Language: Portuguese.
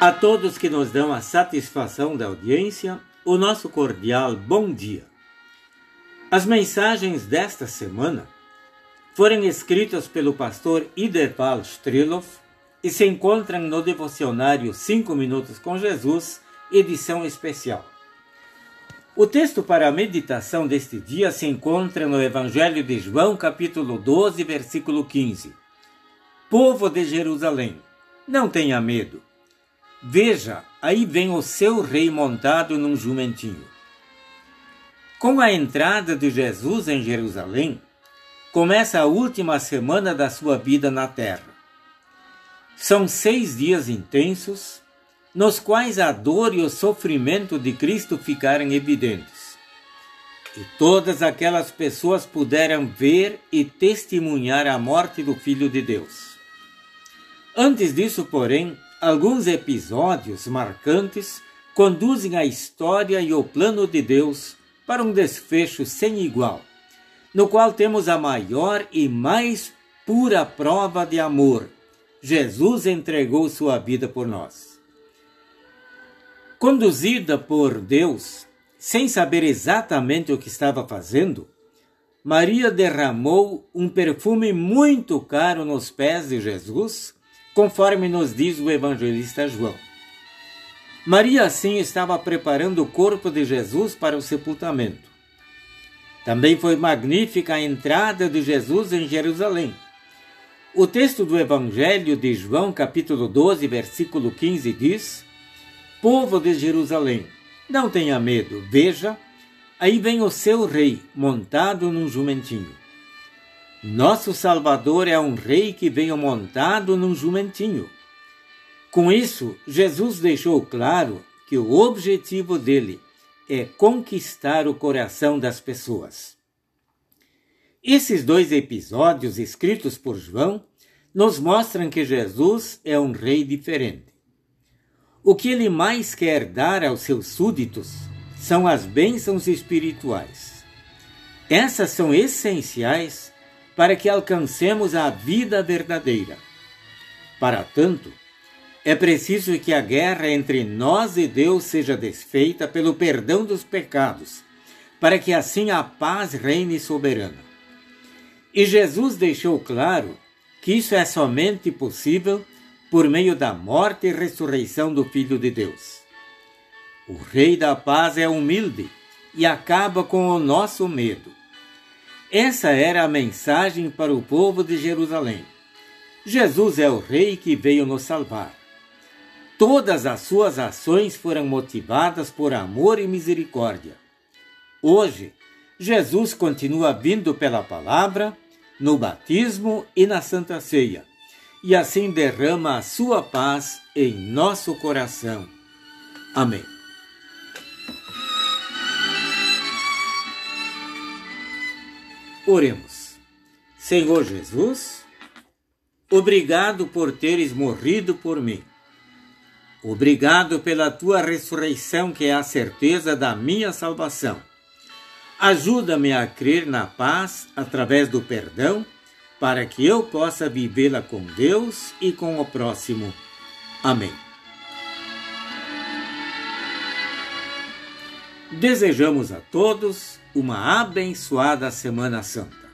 A todos que nos dão a satisfação da audiência, o nosso cordial bom dia. As mensagens desta semana foram escritas pelo pastor Ideval Streloff e se encontram no devocionário 5 Minutos com Jesus, edição especial. O texto para a meditação deste dia se encontra no Evangelho de João, capítulo 12, versículo 15. Povo de Jerusalém, não tenha medo Veja, aí vem o seu rei montado num jumentinho. Com a entrada de Jesus em Jerusalém, começa a última semana da sua vida na terra. São seis dias intensos, nos quais a dor e o sofrimento de Cristo ficaram evidentes. E todas aquelas pessoas puderam ver e testemunhar a morte do Filho de Deus. Antes disso, porém, Alguns episódios marcantes conduzem a história e o plano de Deus para um desfecho sem igual, no qual temos a maior e mais pura prova de amor. Jesus entregou sua vida por nós. Conduzida por Deus, sem saber exatamente o que estava fazendo, Maria derramou um perfume muito caro nos pés de Jesus conforme nos diz o evangelista João. Maria, assim, estava preparando o corpo de Jesus para o sepultamento. Também foi magnífica a entrada de Jesus em Jerusalém. O texto do Evangelho de João, capítulo 12, versículo 15, diz: Povo de Jerusalém, não tenha medo, veja, aí vem o seu rei montado num jumentinho. Nosso Salvador é um rei que veio montado num jumentinho. Com isso, Jesus deixou claro que o objetivo dele é conquistar o coração das pessoas. Esses dois episódios escritos por João nos mostram que Jesus é um rei diferente. O que ele mais quer dar aos seus súditos são as bênçãos espirituais. Essas são essenciais para que alcancemos a vida verdadeira. Para tanto, é preciso que a guerra entre nós e Deus seja desfeita pelo perdão dos pecados, para que assim a paz reine soberana. E Jesus deixou claro que isso é somente possível por meio da morte e ressurreição do Filho de Deus. O Rei da Paz é humilde e acaba com o nosso medo. Essa era a mensagem para o povo de Jerusalém. Jesus é o Rei que veio nos salvar. Todas as suas ações foram motivadas por amor e misericórdia. Hoje, Jesus continua vindo pela palavra, no batismo e na Santa Ceia, e assim derrama a sua paz em nosso coração. Amém. Oremos. Senhor Jesus, obrigado por teres morrido por mim. Obrigado pela tua ressurreição, que é a certeza da minha salvação. Ajuda-me a crer na paz através do perdão, para que eu possa vivê-la com Deus e com o próximo. Amém. Desejamos a todos uma abençoada Semana Santa.